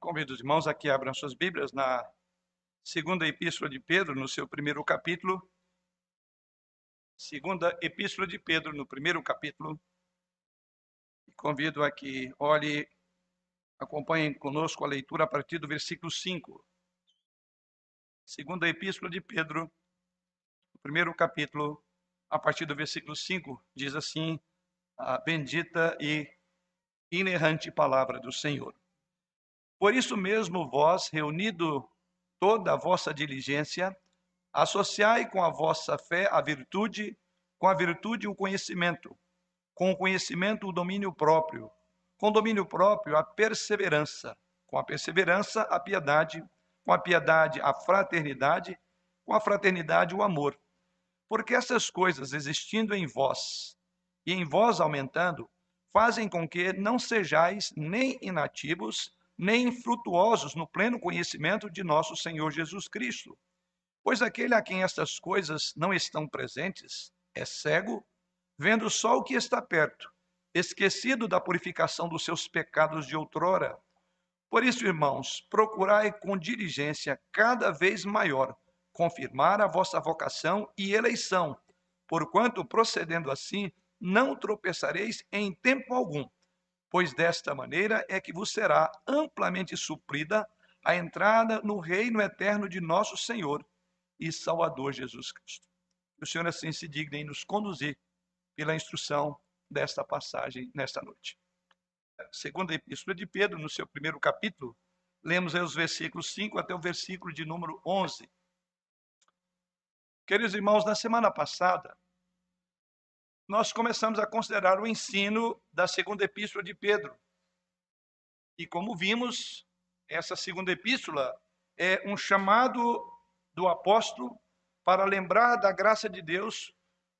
Convido os irmãos a que abram suas Bíblias na segunda epístola de Pedro, no seu primeiro capítulo. Segunda epístola de Pedro, no primeiro capítulo. Convido a que olhe, acompanhem conosco a leitura a partir do versículo 5. Segunda epístola de Pedro, no primeiro capítulo, a partir do versículo 5, diz assim: a bendita e inerrante palavra do Senhor. Por isso mesmo, vós, reunido toda a vossa diligência, associai com a vossa fé a virtude, com a virtude o conhecimento, com o conhecimento o domínio próprio, com o domínio próprio a perseverança, com a perseverança a piedade, com a piedade a fraternidade, com a fraternidade o amor. Porque essas coisas existindo em vós e em vós aumentando, fazem com que não sejais nem inativos, nem infrutuosos no pleno conhecimento de nosso Senhor Jesus Cristo. Pois aquele a quem estas coisas não estão presentes é cego, vendo só o que está perto, esquecido da purificação dos seus pecados de outrora. Por isso, irmãos, procurai com diligência cada vez maior confirmar a vossa vocação e eleição, porquanto, procedendo assim, não tropeçareis em tempo algum pois desta maneira é que vos será amplamente suprida a entrada no reino eterno de nosso Senhor e Salvador Jesus Cristo. Que o Senhor assim se digne em nos conduzir pela instrução desta passagem nesta noite. Segunda Epístola de Pedro, no seu primeiro capítulo, lemos aí os versículos 5 até o versículo de número 11. Queridos irmãos, na semana passada, nós começamos a considerar o ensino da segunda epístola de Pedro. E como vimos, essa segunda epístola é um chamado do apóstolo para lembrar da graça de Deus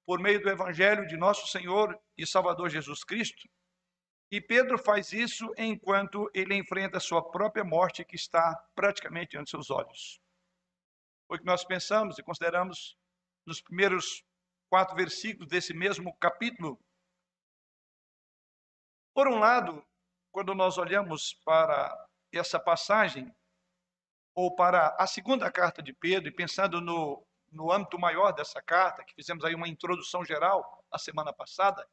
por meio do evangelho de nosso Senhor e Salvador Jesus Cristo. E Pedro faz isso enquanto ele enfrenta a sua própria morte que está praticamente ante seus olhos. Foi o que nós pensamos e consideramos nos primeiros quatro versículos desse mesmo capítulo. Por um lado, quando nós olhamos para essa passagem, ou para a segunda carta de Pedro, e pensando no, no âmbito maior dessa carta, que fizemos aí uma introdução geral a semana passada,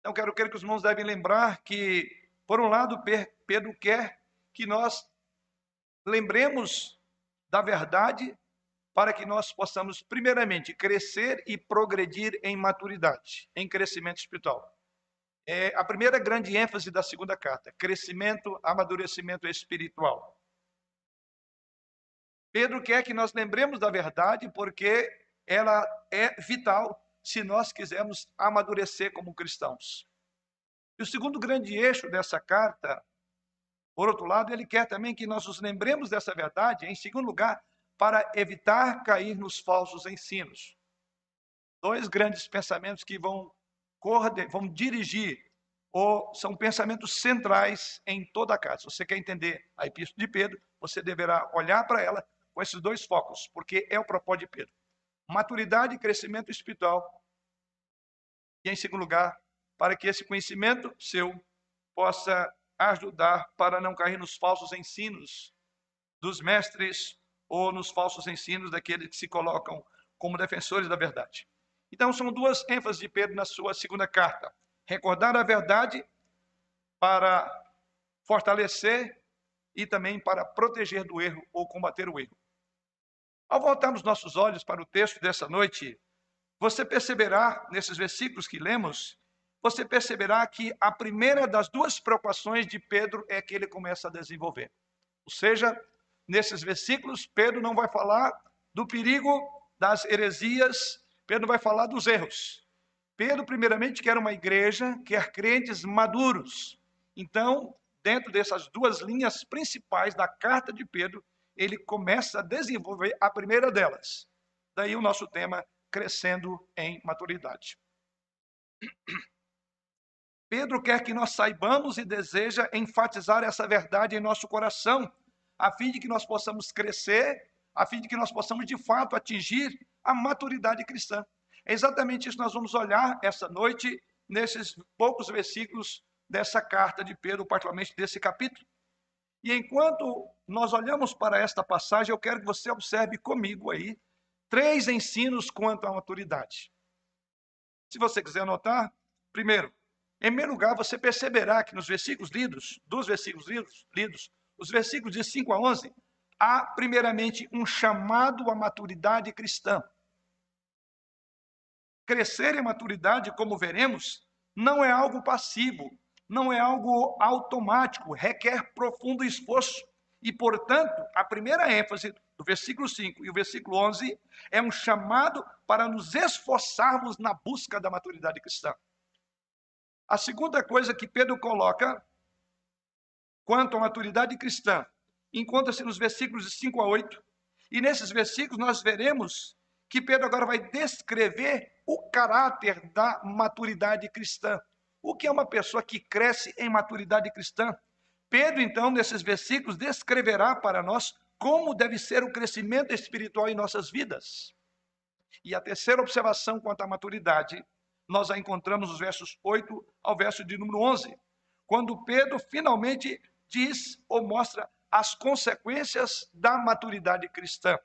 então quero crer que os irmãos devem lembrar que, por um lado, Pedro quer que nós lembremos da verdade para que nós possamos, primeiramente, crescer e progredir em maturidade, em crescimento espiritual. É a primeira grande ênfase da segunda carta: crescimento, amadurecimento espiritual. Pedro quer que nós lembremos da verdade, porque ela é vital se nós quisermos amadurecer como cristãos. E o segundo grande eixo dessa carta, por outro lado, ele quer também que nós nos lembremos dessa verdade, em segundo lugar, para evitar cair nos falsos ensinos. Dois grandes pensamentos que vão, vão dirigir, ou são pensamentos centrais em toda a casa. Se você quer entender a Epístola de Pedro, você deverá olhar para ela com esses dois focos, porque é o propósito de Pedro. Maturidade e crescimento espiritual. E, em segundo lugar, para que esse conhecimento seu possa ajudar para não cair nos falsos ensinos dos mestres ou nos falsos ensinos daqueles que se colocam como defensores da verdade. Então, são duas ênfases de Pedro na sua segunda carta: recordar a verdade para fortalecer e também para proteger do erro ou combater o erro. Ao voltarmos nossos olhos para o texto dessa noite, você perceberá, nesses versículos que lemos, você perceberá que a primeira das duas preocupações de Pedro é que ele começa a desenvolver. Ou seja, nesses versículos, Pedro não vai falar do perigo das heresias, Pedro vai falar dos erros. Pedro, primeiramente, quer uma igreja, quer crentes maduros. Então, dentro dessas duas linhas principais da carta de Pedro, ele começa a desenvolver a primeira delas. Daí o nosso tema, crescendo em maturidade. Pedro quer que nós saibamos e deseja enfatizar essa verdade em nosso coração, a fim de que nós possamos crescer, a fim de que nós possamos de fato atingir a maturidade cristã. É exatamente isso que nós vamos olhar essa noite, nesses poucos versículos dessa carta de Pedro, particularmente desse capítulo. E enquanto nós olhamos para esta passagem, eu quero que você observe comigo aí três ensinos quanto à maturidade. Se você quiser anotar, primeiro, em primeiro lugar, você perceberá que nos versículos lidos, dos versículos lidos, lidos os versículos de 5 a 11, há primeiramente um chamado à maturidade cristã. Crescer em maturidade, como veremos, não é algo passivo, não é algo automático, requer profundo esforço. E, portanto, a primeira ênfase do versículo 5 e o versículo 11 é um chamado para nos esforçarmos na busca da maturidade cristã. A segunda coisa que Pedro coloca quanto à maturidade cristã encontra-se nos versículos de 5 a 8. E nesses versículos nós veremos que Pedro agora vai descrever o caráter da maturidade cristã. O que é uma pessoa que cresce em maturidade cristã? Pedro, então, nesses versículos, descreverá para nós como deve ser o crescimento espiritual em nossas vidas. E a terceira observação quanto à maturidade, nós a encontramos nos versos 8 ao verso de número 11, quando Pedro finalmente diz ou mostra as consequências da maturidade cristã.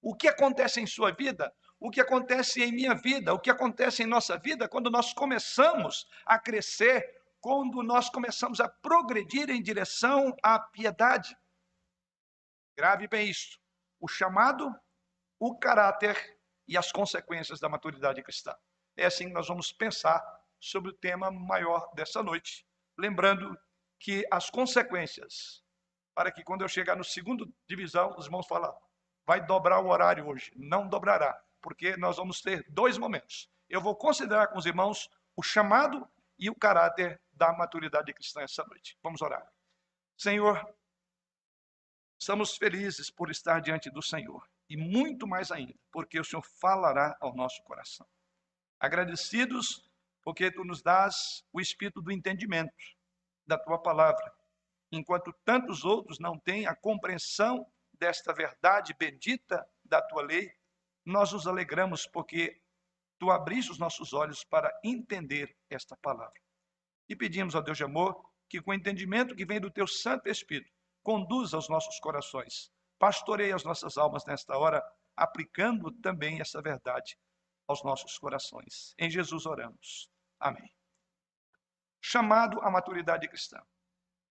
O que acontece em sua vida? O que acontece em minha vida? O que acontece em nossa vida quando nós começamos a crescer, quando nós começamos a progredir em direção à piedade? Grave bem isso. O chamado, o caráter e as consequências da maturidade cristã. É assim que nós vamos pensar sobre o tema maior dessa noite. Lembrando que as consequências, para que quando eu chegar no segundo divisão, os irmãos falam, vai dobrar o horário hoje. Não dobrará, porque nós vamos ter dois momentos. Eu vou considerar com os irmãos o chamado e o caráter da maturidade cristã essa noite. Vamos orar. Senhor, estamos felizes por estar diante do Senhor e muito mais ainda, porque o Senhor falará ao nosso coração. Agradecidos porque tu nos dás o espírito do entendimento da tua palavra, enquanto tantos outros não têm a compreensão desta verdade bendita da tua lei, nós nos alegramos porque tu abriste os nossos olhos para entender esta palavra. E pedimos ao Deus de amor que, com o entendimento que vem do teu Santo Espírito, conduza os nossos corações, pastoreie as nossas almas nesta hora, aplicando também essa verdade aos nossos corações. Em Jesus oramos. Amém. Chamado à maturidade cristã.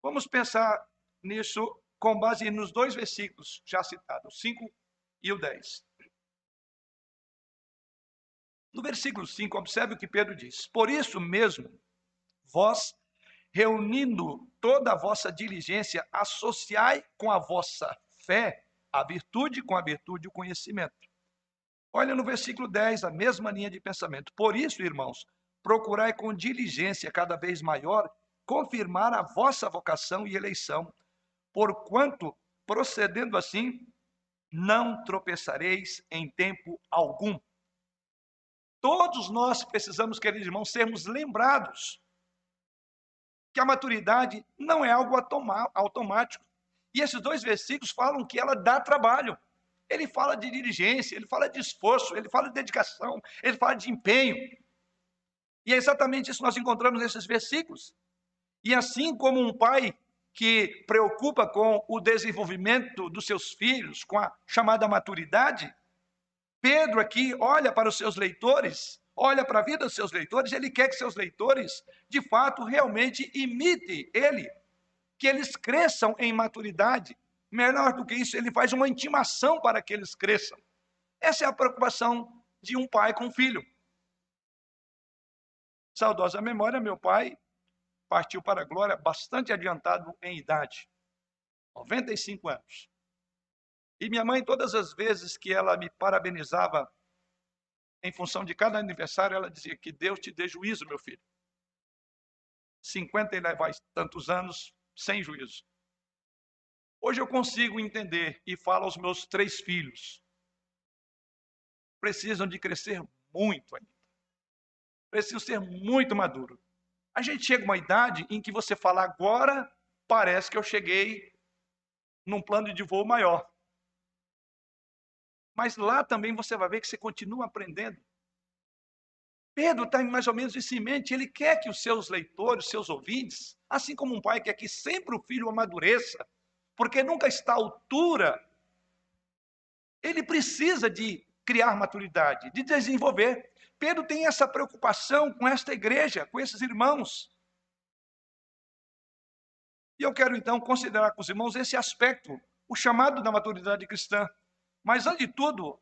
Vamos pensar nisso com base nos dois versículos já citados, o 5 e o 10. No versículo 5, observe o que Pedro diz: Por isso mesmo, vós, reunindo toda a vossa diligência, associai com a vossa fé a virtude, com a virtude o conhecimento. Olha no versículo 10, a mesma linha de pensamento. Por isso, irmãos, procurai com diligência cada vez maior confirmar a vossa vocação e eleição, porquanto, procedendo assim, não tropeçareis em tempo algum. Todos nós precisamos, queridos irmãos, sermos lembrados que a maturidade não é algo automático. E esses dois versículos falam que ela dá trabalho. Ele fala de diligência, ele fala de esforço, ele fala de dedicação, ele fala de empenho. E é exatamente isso que nós encontramos nesses versículos. E assim como um pai que preocupa com o desenvolvimento dos seus filhos, com a chamada maturidade, Pedro aqui olha para os seus leitores, olha para a vida dos seus leitores, ele quer que seus leitores, de fato, realmente imitem ele, que eles cresçam em maturidade. Melhor do que isso, ele faz uma intimação para que eles cresçam. Essa é a preocupação de um pai com um filho. Saudosa memória, meu pai partiu para a glória bastante adiantado em idade, 95 anos. E minha mãe, todas as vezes que ela me parabenizava em função de cada aniversário, ela dizia que Deus te dê juízo, meu filho. 50 e levais tantos anos sem juízo. Hoje eu consigo entender e falo aos meus três filhos. Precisam de crescer muito ainda. Precisam ser muito maduros. A gente chega uma idade em que você fala agora, parece que eu cheguei num plano de voo maior. Mas lá também você vai ver que você continua aprendendo. Pedro está mais ou menos isso em mente. Ele quer que os seus leitores, os seus ouvintes, assim como um pai quer que sempre o filho amadureça, porque nunca está à altura, ele precisa de criar maturidade, de desenvolver. Pedro tem essa preocupação com esta igreja, com esses irmãos. E eu quero então considerar com os irmãos esse aspecto, o chamado da maturidade cristã. Mas antes de tudo,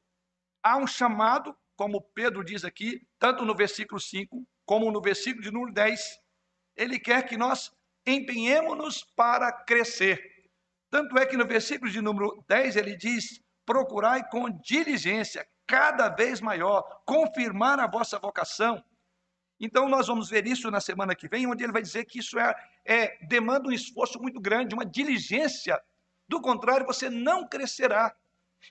há um chamado, como Pedro diz aqui, tanto no versículo 5 como no versículo de número 10. Ele quer que nós empenhemos-nos para crescer. Tanto é que no versículo de número 10 ele diz: procurai com diligência, cada vez maior, confirmar a vossa vocação. Então, nós vamos ver isso na semana que vem, onde ele vai dizer que isso é, é demanda um esforço muito grande, uma diligência. Do contrário, você não crescerá.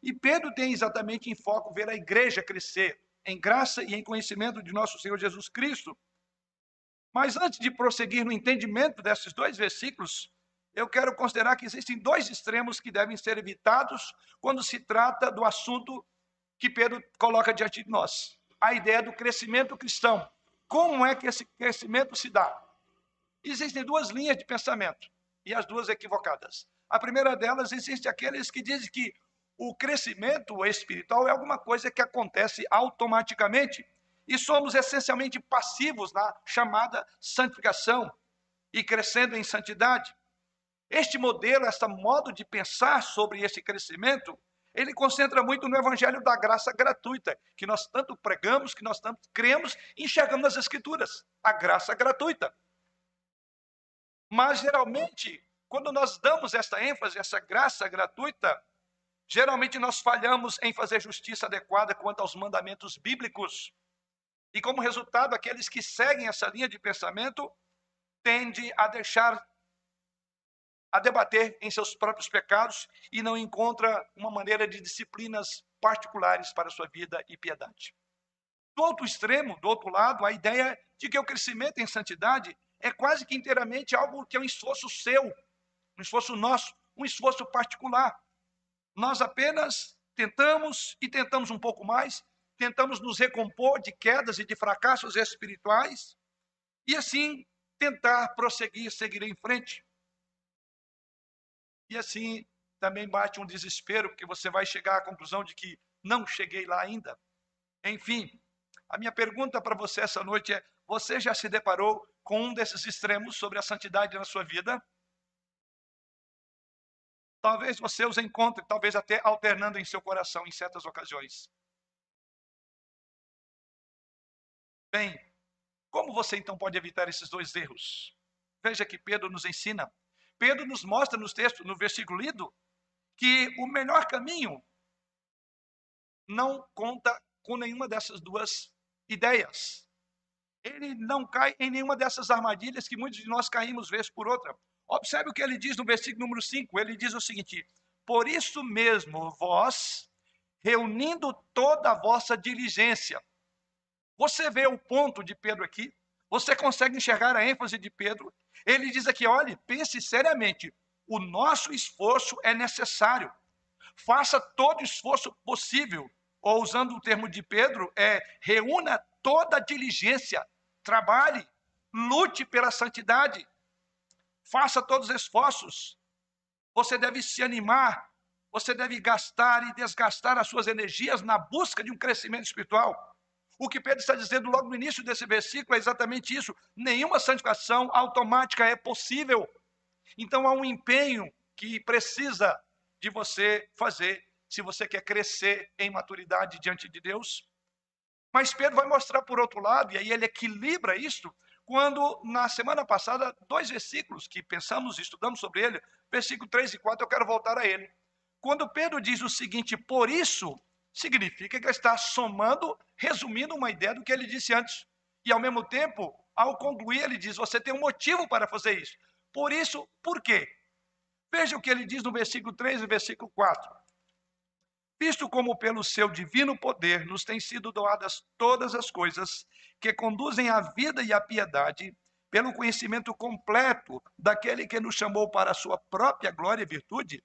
E Pedro tem exatamente em foco ver a igreja crescer em graça e em conhecimento de nosso Senhor Jesus Cristo. Mas antes de prosseguir no entendimento desses dois versículos, eu quero considerar que existem dois extremos que devem ser evitados quando se trata do assunto que Pedro coloca diante de nós. A ideia do crescimento cristão. Como é que esse crescimento se dá? Existem duas linhas de pensamento, e as duas equivocadas. A primeira delas, existe aqueles que dizem que o crescimento espiritual é alguma coisa que acontece automaticamente, e somos essencialmente passivos na chamada santificação e crescendo em santidade. Este modelo, este modo de pensar sobre esse crescimento, ele concentra muito no evangelho da graça gratuita, que nós tanto pregamos, que nós tanto cremos enxergamos nas escrituras, a graça gratuita. Mas geralmente, quando nós damos essa ênfase, essa graça gratuita, geralmente nós falhamos em fazer justiça adequada quanto aos mandamentos bíblicos. E como resultado, aqueles que seguem essa linha de pensamento tendem a deixar a debater em seus próprios pecados e não encontra uma maneira de disciplinas particulares para sua vida e piedade. Do outro extremo, do outro lado, a ideia de que o crescimento em santidade é quase que inteiramente algo que é um esforço seu, um esforço nosso, um esforço particular. Nós apenas tentamos e tentamos um pouco mais, tentamos nos recompor de quedas e de fracassos espirituais e assim tentar prosseguir, seguir em frente. E assim também bate um desespero, porque você vai chegar à conclusão de que não cheguei lá ainda. Enfim, a minha pergunta para você essa noite é: você já se deparou com um desses extremos sobre a santidade na sua vida? Talvez você os encontre, talvez até alternando em seu coração em certas ocasiões. Bem, como você então pode evitar esses dois erros? Veja que Pedro nos ensina Pedro nos mostra nos textos, no versículo lido, que o melhor caminho não conta com nenhuma dessas duas ideias. Ele não cai em nenhuma dessas armadilhas que muitos de nós caímos vez por outra. Observe o que ele diz no versículo número 5. Ele diz o seguinte: Por isso mesmo, vós, reunindo toda a vossa diligência. Você vê o ponto de Pedro aqui? Você consegue enxergar a ênfase de Pedro? Ele diz aqui: olhe, pense seriamente, o nosso esforço é necessário. Faça todo o esforço possível. Ou usando o termo de Pedro, é reúna toda a diligência, trabalhe, lute pela santidade, faça todos os esforços. Você deve se animar, você deve gastar e desgastar as suas energias na busca de um crescimento espiritual. O que Pedro está dizendo logo no início desse versículo é exatamente isso. Nenhuma santificação automática é possível. Então há um empenho que precisa de você fazer se você quer crescer em maturidade diante de Deus. Mas Pedro vai mostrar por outro lado, e aí ele equilibra isto, quando na semana passada, dois versículos que pensamos estudamos sobre ele, versículo 3 e 4, eu quero voltar a ele. Quando Pedro diz o seguinte: Por isso significa que ele está somando, resumindo uma ideia do que ele disse antes. E ao mesmo tempo, ao concluir, ele diz: você tem um motivo para fazer isso. Por isso, por quê? Veja o que ele diz no versículo 3 e versículo 4. Visto como pelo seu divino poder nos têm sido doadas todas as coisas que conduzem à vida e à piedade, pelo conhecimento completo daquele que nos chamou para a sua própria glória e virtude,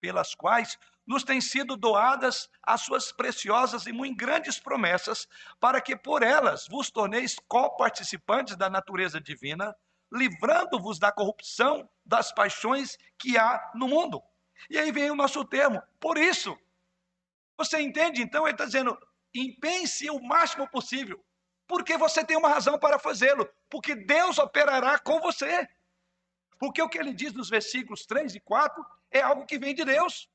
pelas quais nos têm sido doadas as suas preciosas e muito grandes promessas, para que por elas vos torneis coparticipantes da natureza divina, livrando-vos da corrupção das paixões que há no mundo. E aí vem o nosso termo, por isso. Você entende? Então, ele está dizendo: empenhe-se o máximo possível, porque você tem uma razão para fazê-lo, porque Deus operará com você. Porque o que ele diz nos versículos 3 e 4 é algo que vem de Deus.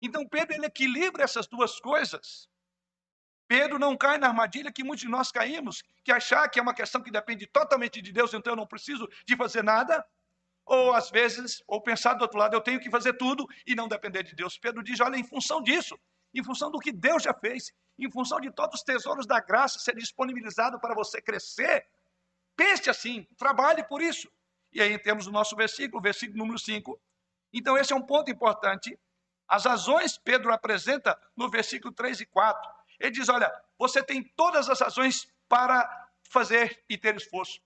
Então, Pedro ele equilibra essas duas coisas. Pedro não cai na armadilha que muitos de nós caímos, que achar que é uma questão que depende totalmente de Deus, então eu não preciso de fazer nada. Ou às vezes, ou pensar do outro lado, eu tenho que fazer tudo e não depender de Deus. Pedro diz: olha, em função disso, em função do que Deus já fez, em função de todos os tesouros da graça ser disponibilizado para você crescer, pense assim, trabalhe por isso. E aí temos o nosso versículo, versículo número 5. Então, esse é um ponto importante. As razões Pedro apresenta no versículo 3 e 4 ele diz: olha, você tem todas as razões para fazer e ter esforço.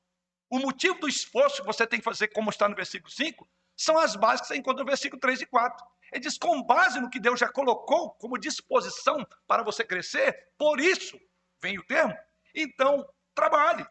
O motivo do esforço que você tem que fazer, como está no versículo 5, são as bases que você encontra no versículo 3 e 4. Ele diz: com base no que Deus já colocou como disposição para você crescer, por isso vem o termo. Então, trabalhe,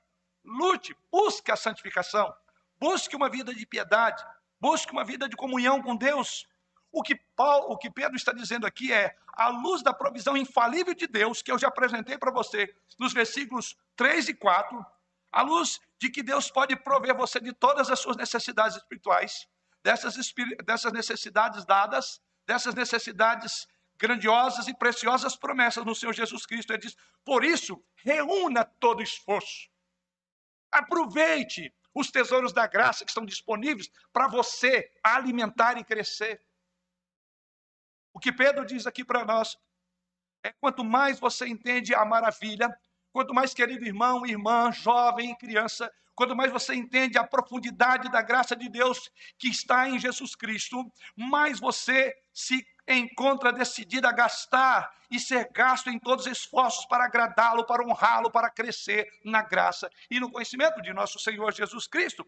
lute, busque a santificação, busque uma vida de piedade, busque uma vida de comunhão com Deus, o que, Paulo, o que Pedro está dizendo aqui é, à luz da provisão infalível de Deus, que eu já apresentei para você nos versículos 3 e 4, à luz de que Deus pode prover você de todas as suas necessidades espirituais, dessas, dessas necessidades dadas, dessas necessidades grandiosas e preciosas promessas no Senhor Jesus Cristo. Ele diz: por isso, reúna todo esforço. Aproveite os tesouros da graça que estão disponíveis para você alimentar e crescer. O que Pedro diz aqui para nós é quanto mais você entende a maravilha, quanto mais querido irmão, irmã, jovem, criança, quanto mais você entende a profundidade da graça de Deus que está em Jesus Cristo, mais você se encontra decidido a gastar e ser gasto em todos os esforços para agradá-lo, para honrá-lo, para crescer na graça e no conhecimento de nosso Senhor Jesus Cristo.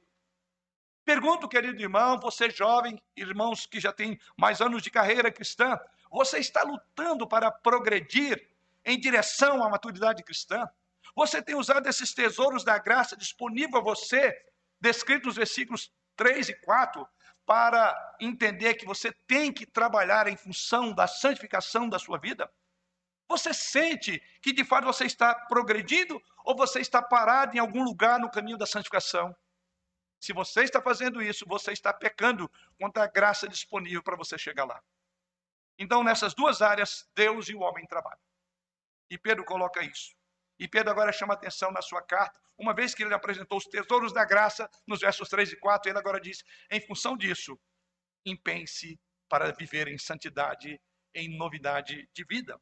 Pergunto, querido irmão, você jovem, irmãos que já têm mais anos de carreira cristã, você está lutando para progredir em direção à maturidade cristã? Você tem usado esses tesouros da graça disponível a você, descritos nos versículos 3 e 4, para entender que você tem que trabalhar em função da santificação da sua vida? Você sente que de fato você está progredindo ou você está parado em algum lugar no caminho da santificação? Se você está fazendo isso, você está pecando contra a graça disponível para você chegar lá. Então, nessas duas áreas, Deus e o homem trabalham. E Pedro coloca isso. E Pedro agora chama atenção na sua carta, uma vez que ele apresentou os tesouros da graça, nos versos 3 e 4, ele agora diz: em função disso, empenhe-se para viver em santidade, em novidade de vida.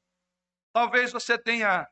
Talvez você tenha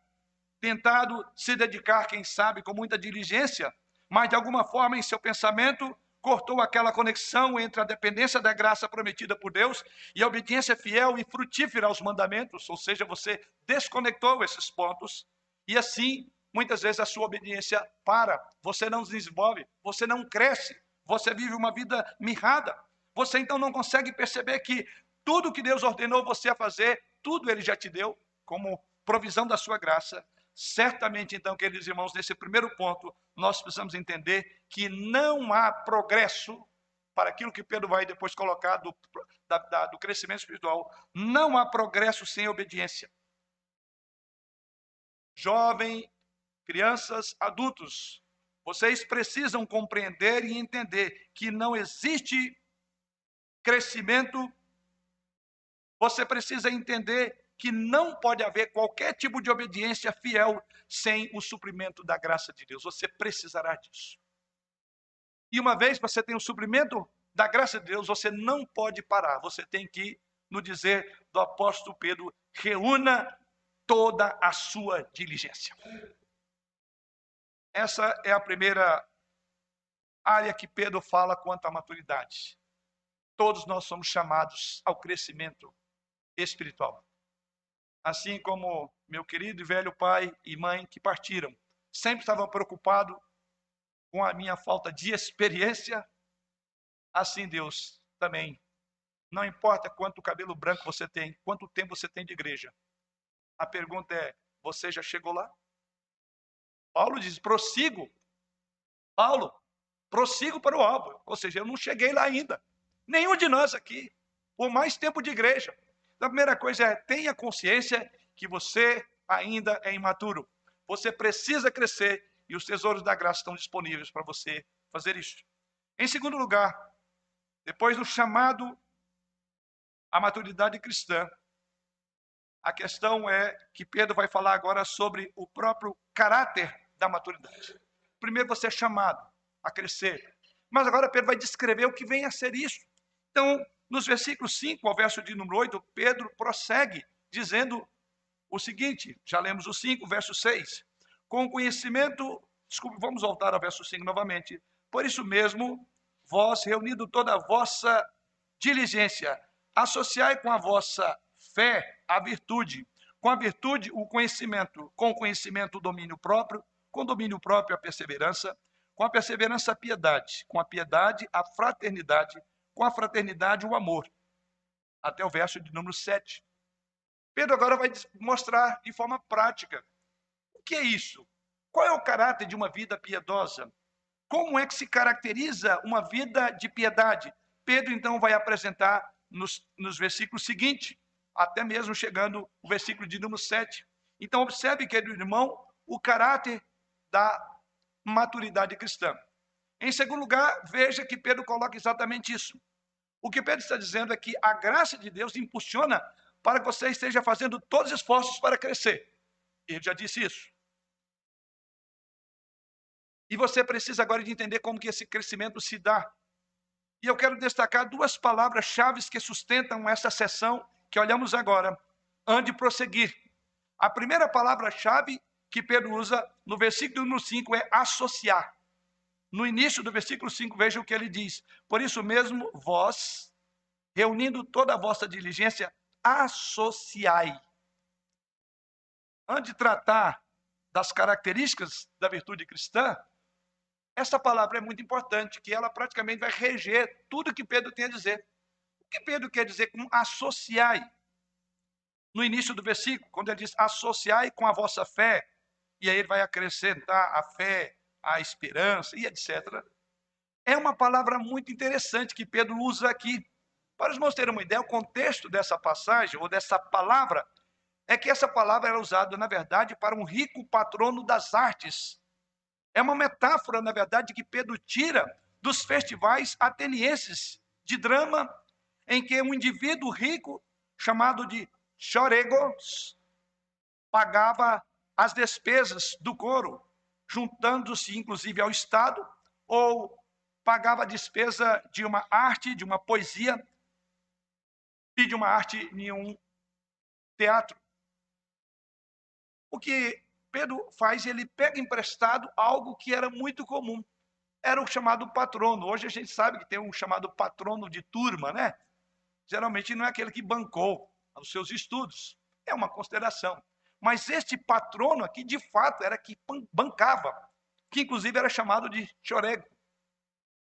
tentado se dedicar, quem sabe, com muita diligência mas de alguma forma em seu pensamento cortou aquela conexão entre a dependência da graça prometida por Deus e a obediência fiel e frutífera aos mandamentos, ou seja, você desconectou esses pontos e assim, muitas vezes a sua obediência para, você não desenvolve, você não cresce, você vive uma vida mirrada. Você então não consegue perceber que tudo que Deus ordenou você a fazer, tudo ele já te deu como provisão da sua graça Certamente, então, queridos irmãos, nesse primeiro ponto, nós precisamos entender que não há progresso para aquilo que Pedro vai depois colocar do, da, da, do crescimento espiritual. Não há progresso sem obediência. Jovem, crianças, adultos, vocês precisam compreender e entender que não existe crescimento. Você precisa entender que não pode haver qualquer tipo de obediência fiel sem o suprimento da graça de Deus. Você precisará disso. E uma vez que você tem o suprimento da graça de Deus, você não pode parar. Você tem que, no dizer do apóstolo Pedro, reúna toda a sua diligência. Essa é a primeira área que Pedro fala quanto à maturidade. Todos nós somos chamados ao crescimento espiritual assim como meu querido e velho pai e mãe que partiram. Sempre estava preocupado com a minha falta de experiência. Assim Deus também. Não importa quanto cabelo branco você tem, quanto tempo você tem de igreja. A pergunta é: você já chegou lá? Paulo diz: prossigo. Paulo, prossigo para o alvo. Ou seja, eu não cheguei lá ainda. Nenhum de nós aqui, por mais tempo de igreja. Então, a primeira coisa é tenha consciência que você ainda é imaturo. Você precisa crescer e os tesouros da graça estão disponíveis para você fazer isso. Em segundo lugar, depois do chamado à maturidade cristã, a questão é que Pedro vai falar agora sobre o próprio caráter da maturidade. Primeiro você é chamado a crescer, mas agora Pedro vai descrever o que vem a ser isso. Então, nos versículos 5 ao verso de número 8, Pedro prossegue dizendo o seguinte, já lemos o 5, verso 6. Com conhecimento, desculpe, vamos voltar ao verso 5 novamente. Por isso mesmo, vós, reunido toda a vossa diligência, associai com a vossa fé a virtude, com a virtude o conhecimento, com o conhecimento o domínio próprio, com o domínio próprio a perseverança, com a perseverança a piedade, com a piedade a fraternidade, com a fraternidade o amor. Até o verso de número 7. Pedro agora vai mostrar de forma prática o que é isso. Qual é o caráter de uma vida piedosa? Como é que se caracteriza uma vida de piedade? Pedro então vai apresentar nos, nos versículos seguintes, até mesmo chegando o versículo de número 7. Então, observe, querido irmão, o caráter da maturidade cristã. Em segundo lugar, veja que Pedro coloca exatamente isso. O que Pedro está dizendo é que a graça de Deus impulsiona para que você esteja fazendo todos os esforços para crescer. Ele já disse isso. E você precisa agora de entender como que esse crescimento se dá. E eu quero destacar duas palavras-chave que sustentam essa sessão que olhamos agora, antes de prosseguir. A primeira palavra-chave que Pedro usa no versículo número 5 é associar. No início do versículo 5, veja o que ele diz. Por isso mesmo, vós, reunindo toda a vossa diligência, associai. Antes de tratar das características da virtude cristã, essa palavra é muito importante, que ela praticamente vai reger tudo que Pedro tem a dizer. O que Pedro quer dizer com associai? No início do versículo, quando ele diz associai com a vossa fé, e aí ele vai acrescentar a fé, a esperança e etc. É uma palavra muito interessante que Pedro usa aqui. Para os irmãos terem uma ideia, o contexto dessa passagem, ou dessa palavra, é que essa palavra era usada, na verdade, para um rico patrono das artes. É uma metáfora, na verdade, que Pedro tira dos festivais atenienses de drama, em que um indivíduo rico, chamado de choregos, pagava as despesas do coro, juntando-se inclusive ao Estado, ou pagava a despesa de uma arte, de uma poesia, e de uma arte em um teatro. O que Pedro faz, ele pega emprestado algo que era muito comum. Era o chamado patrono. Hoje a gente sabe que tem um chamado patrono de turma, né? Geralmente não é aquele que bancou os seus estudos. É uma consideração. Mas este patrono aqui, de fato, era que bancava, que inclusive era chamado de chorego.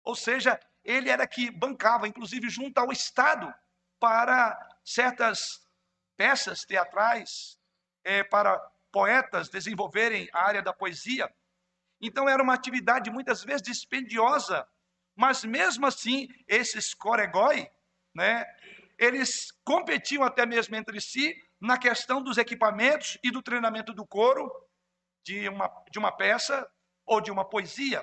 Ou seja, ele era que bancava, inclusive junto ao Estado, para certas peças teatrais, é, para poetas desenvolverem a área da poesia. Então era uma atividade muitas vezes dispendiosa, mas mesmo assim esses coregói, né, eles competiam até mesmo entre si na questão dos equipamentos e do treinamento do coro de uma, de uma peça ou de uma poesia.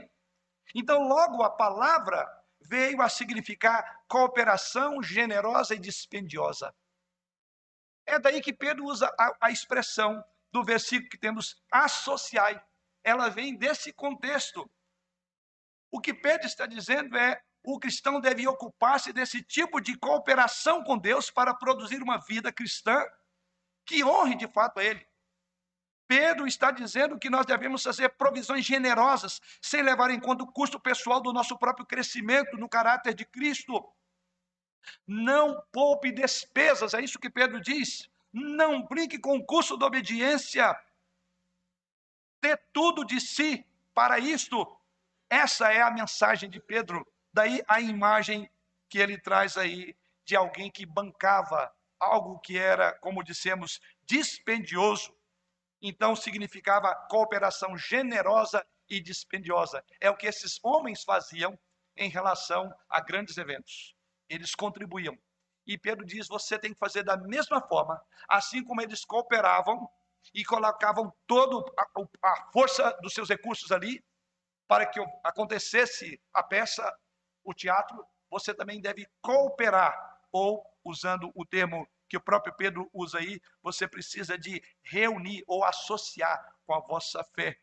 Então, logo a palavra veio a significar cooperação generosa e dispendiosa. É daí que Pedro usa a, a expressão do versículo que temos associai. Ela vem desse contexto. O que Pedro está dizendo é: o cristão deve ocupar-se desse tipo de cooperação com Deus para produzir uma vida cristã que honre de fato a Ele. Pedro está dizendo que nós devemos fazer provisões generosas, sem levar em conta o custo pessoal do nosso próprio crescimento no caráter de Cristo. Não poupe despesas, é isso que Pedro diz. Não brinque com o custo da obediência. Dê tudo de si para isto. Essa é a mensagem de Pedro. Daí a imagem que ele traz aí de alguém que bancava algo que era, como dissemos, dispendioso. Então significava cooperação generosa e dispendiosa. É o que esses homens faziam em relação a grandes eventos. Eles contribuíam. E Pedro diz: você tem que fazer da mesma forma, assim como eles cooperavam e colocavam toda a força dos seus recursos ali para que acontecesse a peça, o teatro, você também deve cooperar, ou, usando o termo que o próprio Pedro usa aí, você precisa de reunir ou associar com a vossa fé.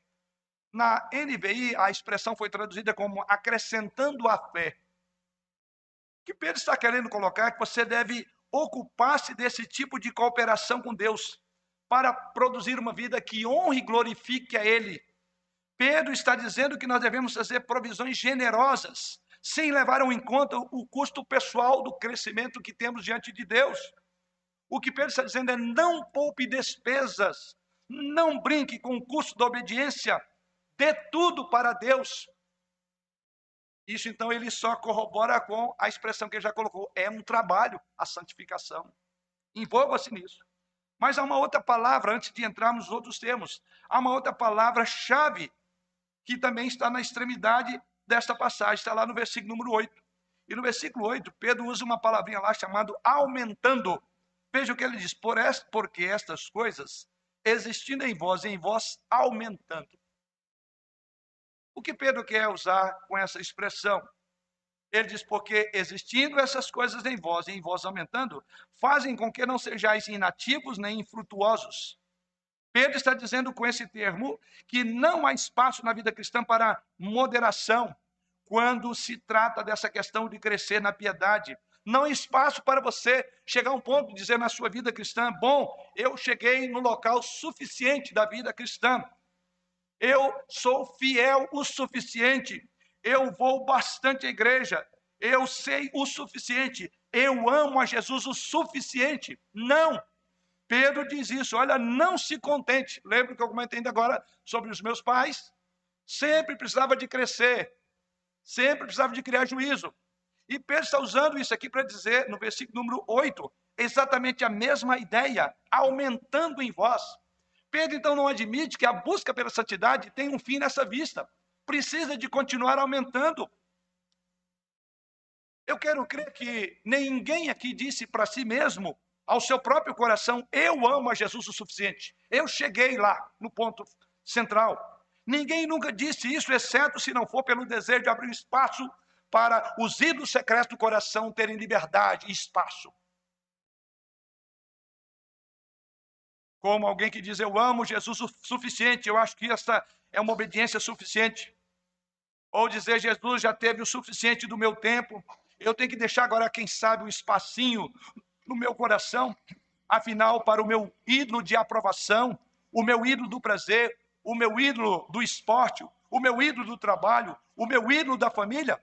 Na NVI, a expressão foi traduzida como acrescentando a fé. O que Pedro está querendo colocar é que você deve ocupar-se desse tipo de cooperação com Deus para produzir uma vida que honre e glorifique a Ele. Pedro está dizendo que nós devemos fazer provisões generosas, sem levar em conta o custo pessoal do crescimento que temos diante de Deus. O que Pedro está dizendo é: não poupe despesas, não brinque com o custo da obediência, dê tudo para Deus. Isso então ele só corrobora com a expressão que ele já colocou: é um trabalho a santificação. Envolva-se nisso. Mas há uma outra palavra, antes de entrarmos nos outros termos, há uma outra palavra-chave que também está na extremidade desta passagem, está lá no versículo número 8. E no versículo 8, Pedro usa uma palavrinha lá chamada aumentando. Veja o que ele diz: Por esta, porque estas coisas existindo em vós, em vós aumentando. O que Pedro quer usar com essa expressão? Ele diz: porque existindo essas coisas em vós e em vós aumentando, fazem com que não sejais inativos nem infrutuosos. Pedro está dizendo com esse termo que não há espaço na vida cristã para moderação quando se trata dessa questão de crescer na piedade. Não há espaço para você chegar a um ponto de dizer na sua vida cristã: bom, eu cheguei no local suficiente da vida cristã. Eu sou fiel o suficiente eu vou bastante à igreja, eu sei o suficiente, eu amo a Jesus o suficiente. Não. Pedro diz isso, olha, não se contente. Lembra que eu comentei ainda agora sobre os meus pais? Sempre precisava de crescer, sempre precisava de criar juízo. E Pedro está usando isso aqui para dizer, no versículo número 8, exatamente a mesma ideia, aumentando em vós. Pedro então não admite que a busca pela santidade tem um fim nessa vista precisa de continuar aumentando. Eu quero crer que ninguém aqui disse para si mesmo, ao seu próprio coração, eu amo a Jesus o suficiente. Eu cheguei lá, no ponto central. Ninguém nunca disse isso, exceto se não for pelo desejo de abrir espaço para os ídolos secretos do coração terem liberdade e espaço. Como alguém que diz, eu amo Jesus o suficiente, eu acho que essa é uma obediência suficiente. Ou dizer, Jesus já teve o suficiente do meu tempo, eu tenho que deixar agora, quem sabe, um espacinho no meu coração, afinal, para o meu ídolo de aprovação, o meu ídolo do prazer, o meu ídolo do esporte, o meu ídolo do trabalho, o meu ídolo da família.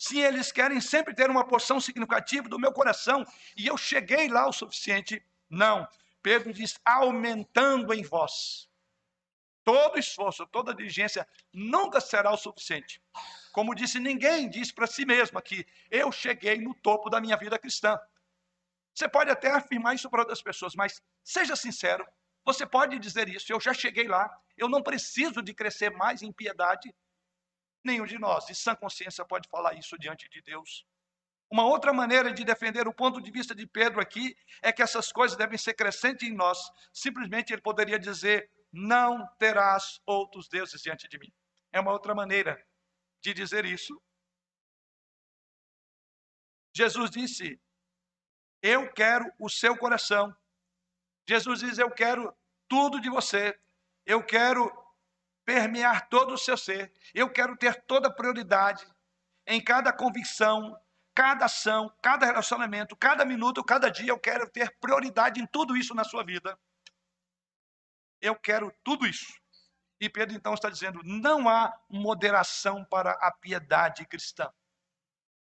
Sim, eles querem sempre ter uma porção significativa do meu coração, e eu cheguei lá o suficiente. Não. Pedro diz: aumentando em vós todo esforço, toda diligência nunca será o suficiente. Como disse, ninguém diz para si mesmo que eu cheguei no topo da minha vida cristã. Você pode até afirmar isso para outras pessoas, mas seja sincero, você pode dizer isso, eu já cheguei lá, eu não preciso de crescer mais em piedade. Nenhum de nós, de sã consciência, pode falar isso diante de Deus. Uma outra maneira de defender o ponto de vista de Pedro aqui é que essas coisas devem ser crescentes em nós. Simplesmente ele poderia dizer: não terás outros deuses diante de mim. É uma outra maneira de dizer isso. Jesus disse: Eu quero o seu coração. Jesus diz: Eu quero tudo de você. Eu quero permear todo o seu ser. Eu quero ter toda prioridade em cada convicção, cada ação, cada relacionamento, cada minuto, cada dia. Eu quero ter prioridade em tudo isso na sua vida. Eu quero tudo isso. E Pedro então está dizendo: não há moderação para a piedade cristã.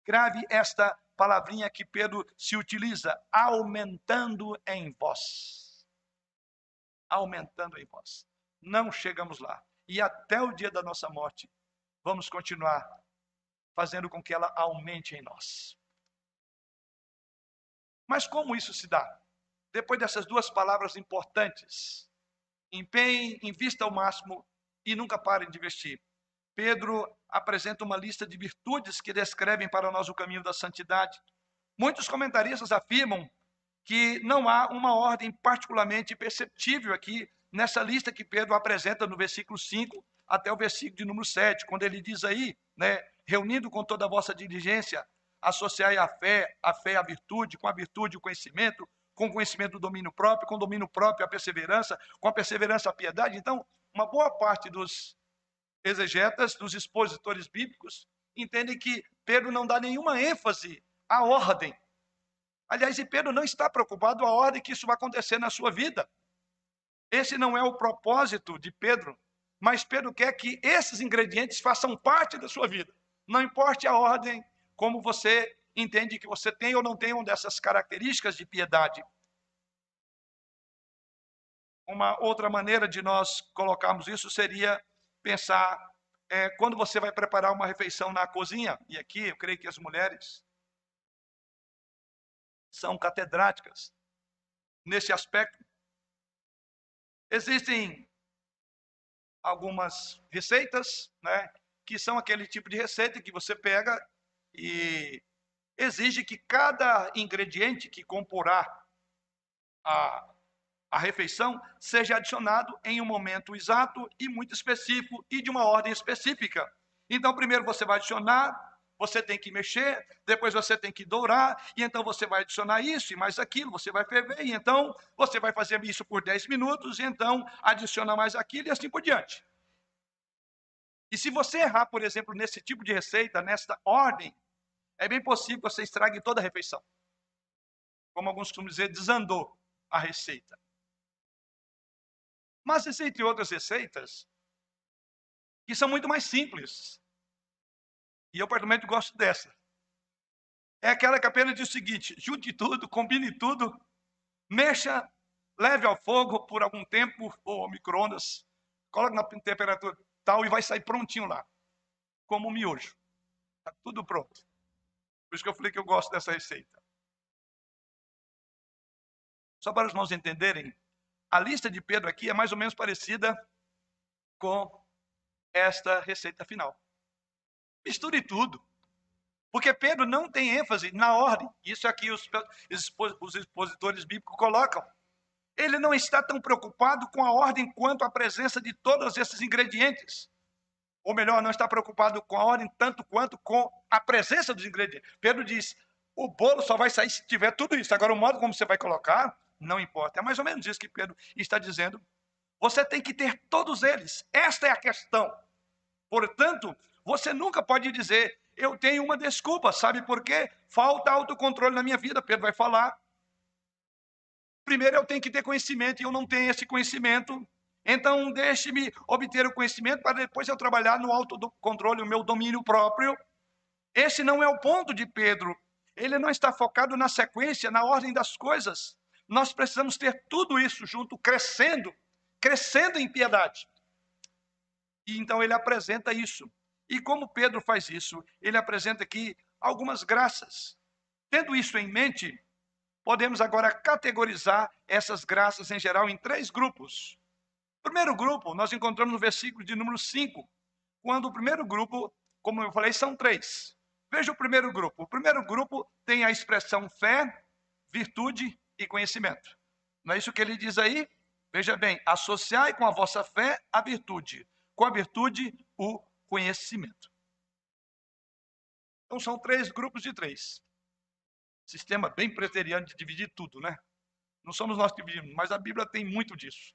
Grave esta palavrinha que Pedro se utiliza, aumentando em vós. Aumentando em vós. Não chegamos lá. E até o dia da nossa morte, vamos continuar fazendo com que ela aumente em nós. Mas como isso se dá? Depois dessas duas palavras importantes, empenhe, invista ao máximo e nunca parem de investir. Pedro apresenta uma lista de virtudes que descrevem para nós o caminho da santidade. Muitos comentaristas afirmam que não há uma ordem particularmente perceptível aqui nessa lista que Pedro apresenta no versículo 5 até o versículo de número 7, quando ele diz aí, né, reunindo com toda a vossa diligência, associai a fé, a fé à virtude, com a virtude o conhecimento, com o conhecimento o domínio próprio, com o domínio próprio a perseverança, com a perseverança a piedade. Então, uma boa parte dos exegetas, dos expositores bíblicos, entendem que Pedro não dá nenhuma ênfase à ordem. Aliás, e Pedro não está preocupado a ordem que isso vai acontecer na sua vida. Esse não é o propósito de Pedro, mas Pedro quer que esses ingredientes façam parte da sua vida. Não importe a ordem, como você entende que você tem ou não tem uma dessas características de piedade. Uma outra maneira de nós colocarmos isso seria pensar é, quando você vai preparar uma refeição na cozinha, e aqui eu creio que as mulheres são catedráticas nesse aspecto. Existem algumas receitas, né, que são aquele tipo de receita que você pega e exige que cada ingrediente que comporá a, a refeição seja adicionado em um momento exato e muito específico e de uma ordem específica. Então, primeiro você vai adicionar, você tem que mexer, depois você tem que dourar, e então você vai adicionar isso e mais aquilo, você vai ferver, e então você vai fazer isso por 10 minutos, e então adiciona mais aquilo e assim por diante. E se você errar, por exemplo, nesse tipo de receita, nesta ordem, é bem possível que você estrague toda a refeição. Como alguns costumam dizer, desandou a receita. Mas existem outras receitas que são muito mais simples. E eu, particularmente, gosto dessa. É aquela que apenas diz o seguinte: junte tudo, combine tudo, mexa, leve ao fogo por algum tempo, ou micro-ondas, coloque na temperatura tal e vai sair prontinho lá. Como um miojo. Está tudo pronto. Por isso que eu falei que eu gosto dessa receita. Só para os irmãos entenderem, a lista de Pedro aqui é mais ou menos parecida com esta receita final. Misture tudo. Porque Pedro não tem ênfase na ordem. Isso aqui os, os expositores bíblicos colocam. Ele não está tão preocupado com a ordem quanto a presença de todos esses ingredientes. Ou melhor, não está preocupado com a ordem tanto quanto com a presença dos ingredientes. Pedro diz: o bolo só vai sair se tiver tudo isso. Agora, o modo como você vai colocar, não importa. É mais ou menos isso que Pedro está dizendo. Você tem que ter todos eles. Esta é a questão. Portanto, você nunca pode dizer, eu tenho uma desculpa, sabe por quê? Falta autocontrole na minha vida. Pedro vai falar. Primeiro eu tenho que ter conhecimento e eu não tenho esse conhecimento. Então, deixe-me obter o conhecimento para depois eu trabalhar no autocontrole, o meu domínio próprio. Esse não é o ponto de Pedro. Ele não está focado na sequência, na ordem das coisas. Nós precisamos ter tudo isso junto, crescendo, crescendo em piedade. E então ele apresenta isso. E como Pedro faz isso? Ele apresenta aqui algumas graças. Tendo isso em mente, podemos agora categorizar essas graças em geral em três grupos. Primeiro grupo nós encontramos no versículo de número 5, quando o primeiro grupo, como eu falei, são três. Veja o primeiro grupo. O primeiro grupo tem a expressão fé, virtude e conhecimento. Não é isso que ele diz aí? Veja bem, associai com a vossa fé a virtude, com a virtude o conhecimento. Então são três grupos de três. Sistema bem preteriano de dividir tudo, né? Não somos nós que dividimos, mas a Bíblia tem muito disso.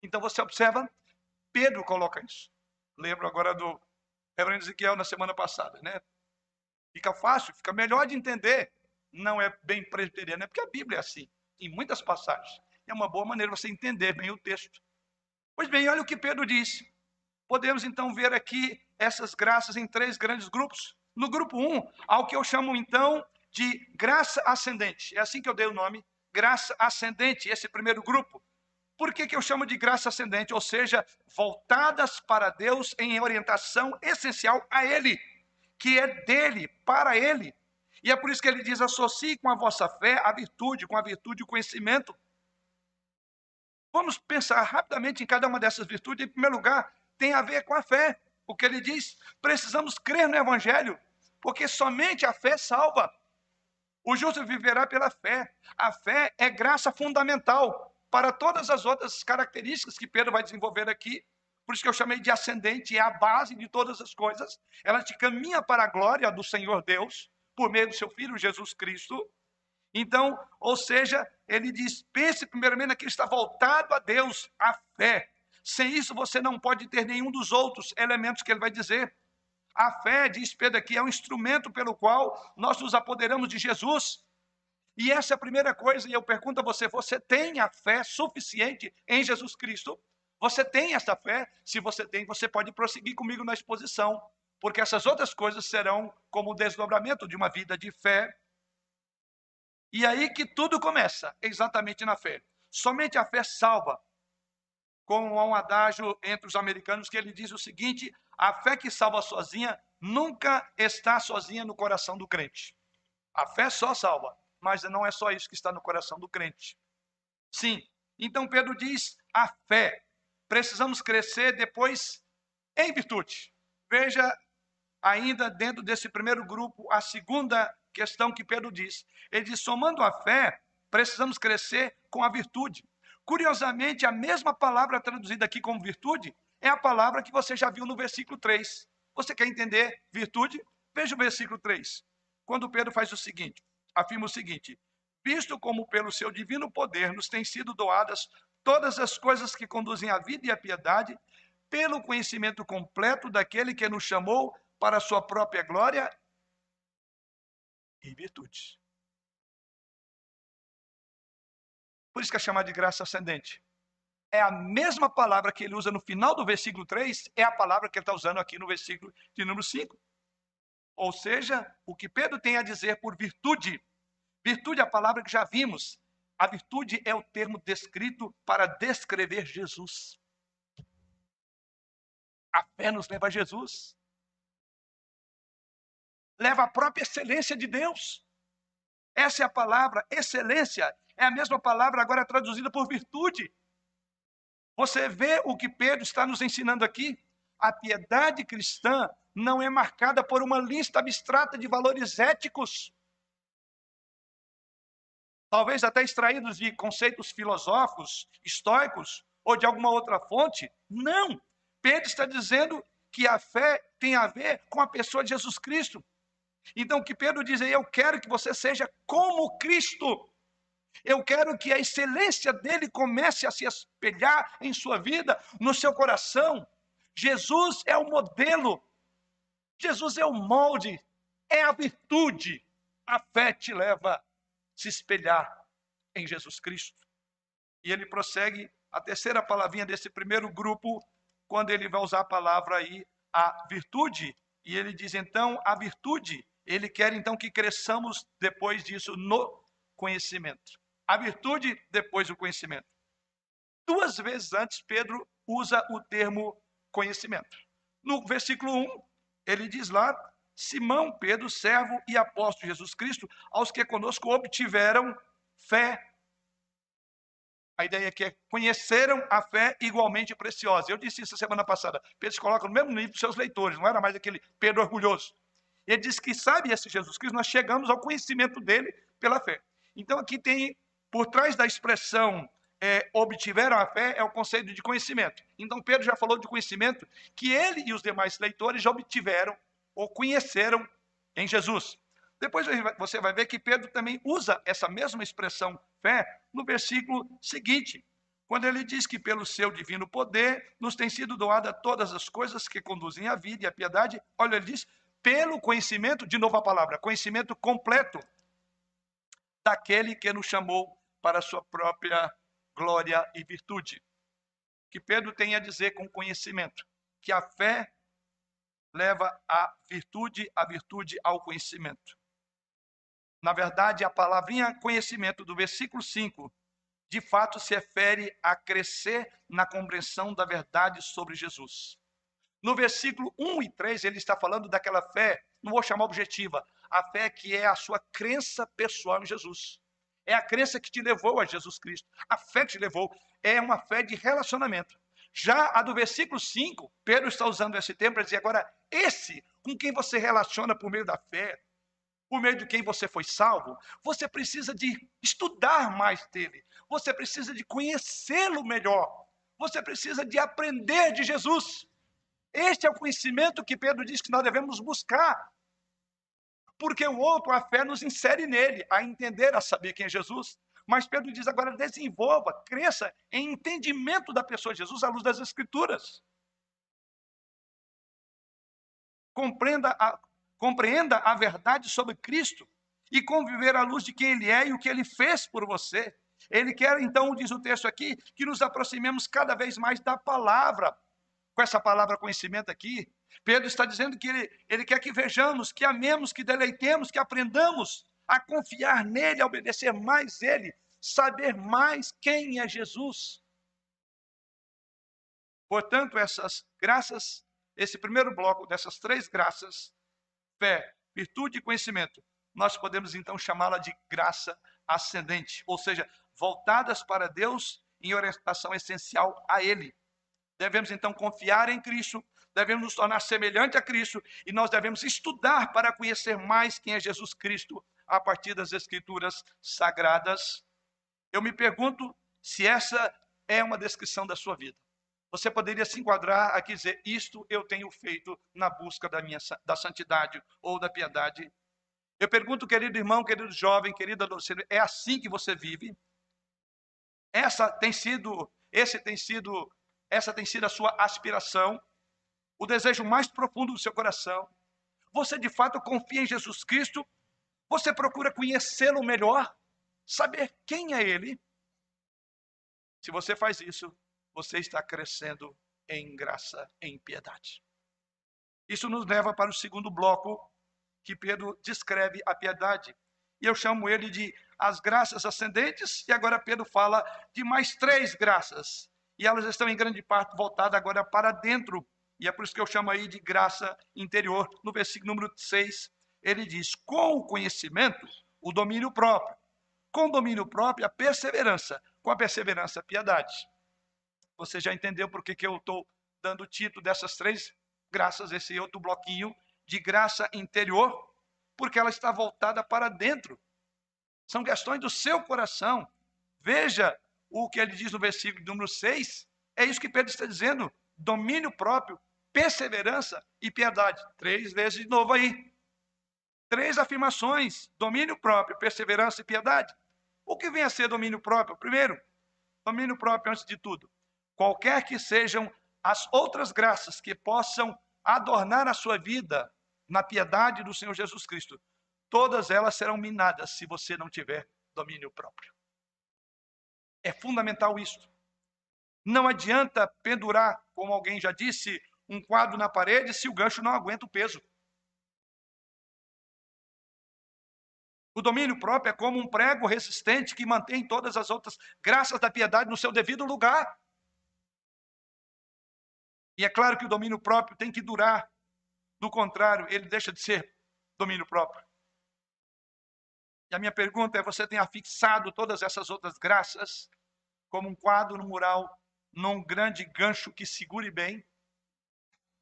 Então você observa, Pedro coloca isso. Lembro agora do reverendo Ezequiel na semana passada, né? Fica fácil, fica melhor de entender não é bem presbiteriano, é porque a Bíblia é assim, em muitas passagens. É uma boa maneira você entender bem o texto. Pois bem, olha o que Pedro disse. Podemos então ver aqui essas graças em três grandes grupos. No grupo 1, um, ao que eu chamo então de graça ascendente. É assim que eu dei o nome, graça ascendente, esse primeiro grupo. Por que, que eu chamo de graça ascendente? Ou seja, voltadas para Deus em orientação essencial a Ele, que é dele, para Ele. E é por isso que ele diz: associe com a vossa fé a virtude, com a virtude o conhecimento. Vamos pensar rapidamente em cada uma dessas virtudes. Em primeiro lugar, tem a ver com a fé. O que ele diz? Precisamos crer no Evangelho, porque somente a fé salva. O justo viverá pela fé. A fé é graça fundamental para todas as outras características que Pedro vai desenvolver aqui. Por isso que eu chamei de ascendente, é a base de todas as coisas. Ela te caminha para a glória do Senhor Deus, por meio do seu Filho Jesus Cristo. Então, ou seja, ele diz: pense primeiramente naquilo que está voltado a Deus, a fé. Sem isso, você não pode ter nenhum dos outros elementos que ele vai dizer. A fé, diz Pedro aqui, é um instrumento pelo qual nós nos apoderamos de Jesus. E essa é a primeira coisa, e eu pergunto a você: você tem a fé suficiente em Jesus Cristo? Você tem essa fé? Se você tem, você pode prosseguir comigo na exposição, porque essas outras coisas serão como o desdobramento de uma vida de fé. E aí que tudo começa, exatamente na fé. Somente a fé salva como há um adágio entre os americanos que ele diz o seguinte: a fé que salva sozinha nunca está sozinha no coração do crente. A fé só salva, mas não é só isso que está no coração do crente. Sim, então Pedro diz: a fé. Precisamos crescer depois em virtude. Veja ainda dentro desse primeiro grupo a segunda questão que Pedro diz. Ele diz: somando a fé, precisamos crescer com a virtude. Curiosamente, a mesma palavra traduzida aqui como virtude é a palavra que você já viu no versículo 3. Você quer entender virtude? Veja o versículo 3. Quando Pedro faz o seguinte, afirma o seguinte: Visto como pelo seu divino poder nos têm sido doadas todas as coisas que conduzem à vida e à piedade, pelo conhecimento completo daquele que nos chamou para a sua própria glória e virtudes. Por isso que é chamada de graça ascendente. É a mesma palavra que ele usa no final do versículo 3, é a palavra que ele está usando aqui no versículo de número 5. Ou seja, o que Pedro tem a dizer por virtude. Virtude é a palavra que já vimos. A virtude é o termo descrito para descrever Jesus. A fé nos leva a Jesus. Leva a própria excelência de Deus. Essa é a palavra, excelência. É a mesma palavra agora traduzida por virtude. Você vê o que Pedro está nos ensinando aqui? A piedade cristã não é marcada por uma lista abstrata de valores éticos, talvez até extraídos de conceitos filosóficos, estoicos ou de alguma outra fonte. Não! Pedro está dizendo que a fé tem a ver com a pessoa de Jesus Cristo. Então, o que Pedro diz aí, eu quero que você seja como Cristo. Eu quero que a excelência dele comece a se espelhar em sua vida, no seu coração. Jesus é o modelo, Jesus é o molde, é a virtude. A fé te leva a se espelhar em Jesus Cristo. E ele prossegue a terceira palavrinha desse primeiro grupo, quando ele vai usar a palavra aí, a virtude. E ele diz então, a virtude, ele quer então que cresçamos depois disso no conhecimento. A virtude, depois o conhecimento. Duas vezes antes, Pedro usa o termo conhecimento. No versículo 1, ele diz lá: Simão, Pedro, servo e apóstolo Jesus Cristo, aos que conosco obtiveram fé. A ideia aqui é conheceram a fé igualmente preciosa. Eu disse isso semana passada. Pedro se coloca no mesmo nível dos seus leitores, não era mais aquele Pedro orgulhoso. Ele diz que sabe esse Jesus Cristo, nós chegamos ao conhecimento dele pela fé. Então aqui tem por trás da expressão é, obtiveram a fé é o conceito de conhecimento. Então Pedro já falou de conhecimento que ele e os demais leitores já obtiveram ou conheceram em Jesus. Depois você vai ver que Pedro também usa essa mesma expressão fé no versículo seguinte, quando ele diz que pelo seu divino poder nos tem sido doada todas as coisas que conduzem à vida e à piedade. Olha, ele diz pelo conhecimento, de novo a palavra, conhecimento completo daquele que nos chamou para a sua própria glória e virtude. Que Pedro tem a dizer com conhecimento, que a fé leva à virtude, a virtude ao conhecimento. Na verdade, a palavrinha conhecimento do versículo 5, de fato se refere a crescer na compreensão da verdade sobre Jesus. No versículo 1 e 3, ele está falando daquela fé, não vou chamar objetiva, a fé que é a sua crença pessoal em Jesus. É a crença que te levou a Jesus Cristo. A fé que te levou é uma fé de relacionamento. Já a do versículo 5, Pedro está usando esse termo para dizer agora, esse com quem você relaciona por meio da fé, por meio de quem você foi salvo, você precisa de estudar mais dele, você precisa de conhecê-lo melhor, você precisa de aprender de Jesus. Este é o conhecimento que Pedro diz que nós devemos buscar. Porque o outro, a fé, nos insere nele, a entender, a saber quem é Jesus. Mas Pedro diz agora: desenvolva, cresça em entendimento da pessoa de Jesus à luz das Escrituras. Compreenda a, compreenda a verdade sobre Cristo e conviver à luz de quem Ele é e o que Ele fez por você. Ele quer, então, diz o texto aqui, que nos aproximemos cada vez mais da palavra. Com essa palavra conhecimento aqui, Pedro está dizendo que ele, ele quer que vejamos, que amemos, que deleitemos, que aprendamos a confiar nele, a obedecer mais ele, saber mais quem é Jesus. Portanto, essas graças, esse primeiro bloco dessas três graças, fé, virtude e conhecimento, nós podemos então chamá-la de graça ascendente, ou seja, voltadas para Deus em orientação essencial a Ele. Devemos então confiar em Cristo, devemos nos tornar semelhante a Cristo e nós devemos estudar para conhecer mais quem é Jesus Cristo a partir das Escrituras sagradas. Eu me pergunto se essa é uma descrição da sua vida. Você poderia se enquadrar aqui e dizer: Isto eu tenho feito na busca da, minha, da santidade ou da piedade. Eu pergunto, querido irmão, querido jovem, querida adolescente, é assim que você vive? Essa tem sido, esse tem sido, essa tem sido a sua aspiração, o desejo mais profundo do seu coração. Você de fato confia em Jesus Cristo você procura conhecê-lo melhor, saber quem é ele. Se você faz isso, você está crescendo em graça, em piedade. Isso nos leva para o segundo bloco que Pedro descreve a piedade. E eu chamo ele de as graças ascendentes, e agora Pedro fala de mais três graças. E elas estão em grande parte voltadas agora para dentro. E é por isso que eu chamo aí de graça interior. No versículo número 6, ele diz: com o conhecimento, o domínio próprio. Com o domínio próprio, a perseverança. Com a perseverança, a piedade. Você já entendeu por que, que eu estou dando o título dessas três graças, esse outro bloquinho de graça interior? Porque ela está voltada para dentro. São questões do seu coração. Veja o que ele diz no versículo número 6. É isso que Pedro está dizendo: domínio próprio, perseverança e piedade. Três vezes de novo aí. Três afirmações: domínio próprio, perseverança e piedade. O que vem a ser domínio próprio? Primeiro, domínio próprio antes de tudo. Qualquer que sejam as outras graças que possam adornar a sua vida na piedade do Senhor Jesus Cristo, todas elas serão minadas se você não tiver domínio próprio. É fundamental isso. Não adianta pendurar, como alguém já disse, um quadro na parede se o gancho não aguenta o peso. O domínio próprio é como um prego resistente que mantém todas as outras graças da piedade no seu devido lugar. E é claro que o domínio próprio tem que durar. Do contrário, ele deixa de ser domínio próprio. E a minha pergunta é: você tem afixado todas essas outras graças como um quadro no mural, num grande gancho que segure bem?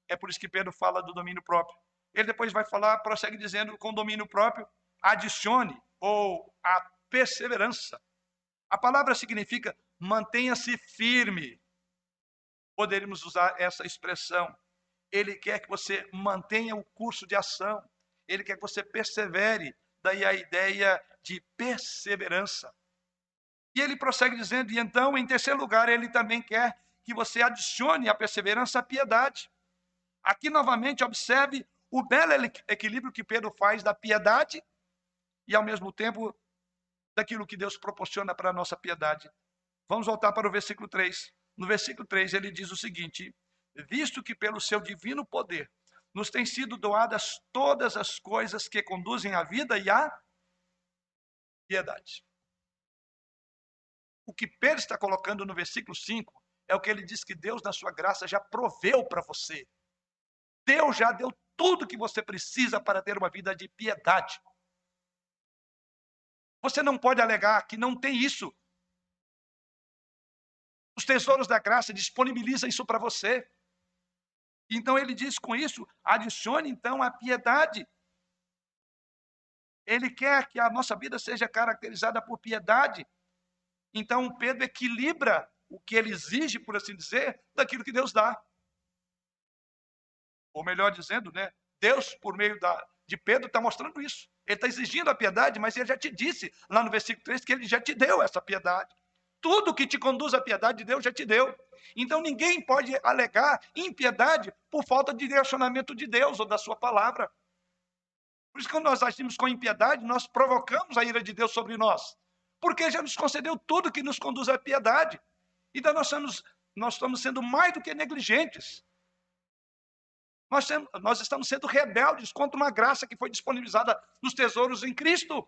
É por isso que Pedro fala do domínio próprio. Ele depois vai falar, prossegue dizendo, com domínio próprio, adicione ou a perseverança. A palavra significa mantenha-se firme. Poderíamos usar essa expressão. Ele quer que você mantenha o curso de ação. Ele quer que você persevere. Daí a ideia de perseverança. E ele prossegue dizendo: e então, em terceiro lugar, ele também quer que você adicione à perseverança a piedade. Aqui, novamente, observe o belo equilíbrio que Pedro faz da piedade e, ao mesmo tempo, daquilo que Deus proporciona para a nossa piedade. Vamos voltar para o versículo 3. No versículo 3, ele diz o seguinte: Visto que pelo seu divino poder nos têm sido doadas todas as coisas que conduzem à vida e à piedade. O que Pedro está colocando no versículo 5 é o que ele diz que Deus, na sua graça, já proveu para você. Deus já deu tudo que você precisa para ter uma vida de piedade. Você não pode alegar que não tem isso. Os tesouros da graça disponibiliza isso para você. Então ele diz com isso, adicione então a piedade. Ele quer que a nossa vida seja caracterizada por piedade. Então Pedro equilibra o que ele exige, por assim dizer, daquilo que Deus dá. Ou melhor dizendo, né? Deus, por meio da, de Pedro, está mostrando isso. Ele está exigindo a piedade, mas ele já te disse lá no versículo 3 que ele já te deu essa piedade. Tudo que te conduz à piedade de Deus já te deu. Então ninguém pode alegar impiedade por falta de direcionamento de Deus ou da sua palavra. Por isso, quando nós agimos com impiedade, nós provocamos a ira de Deus sobre nós. Porque já nos concedeu tudo que nos conduz à piedade. Então nós estamos, nós estamos sendo mais do que negligentes. Nós, temos, nós estamos sendo rebeldes contra uma graça que foi disponibilizada nos tesouros em Cristo.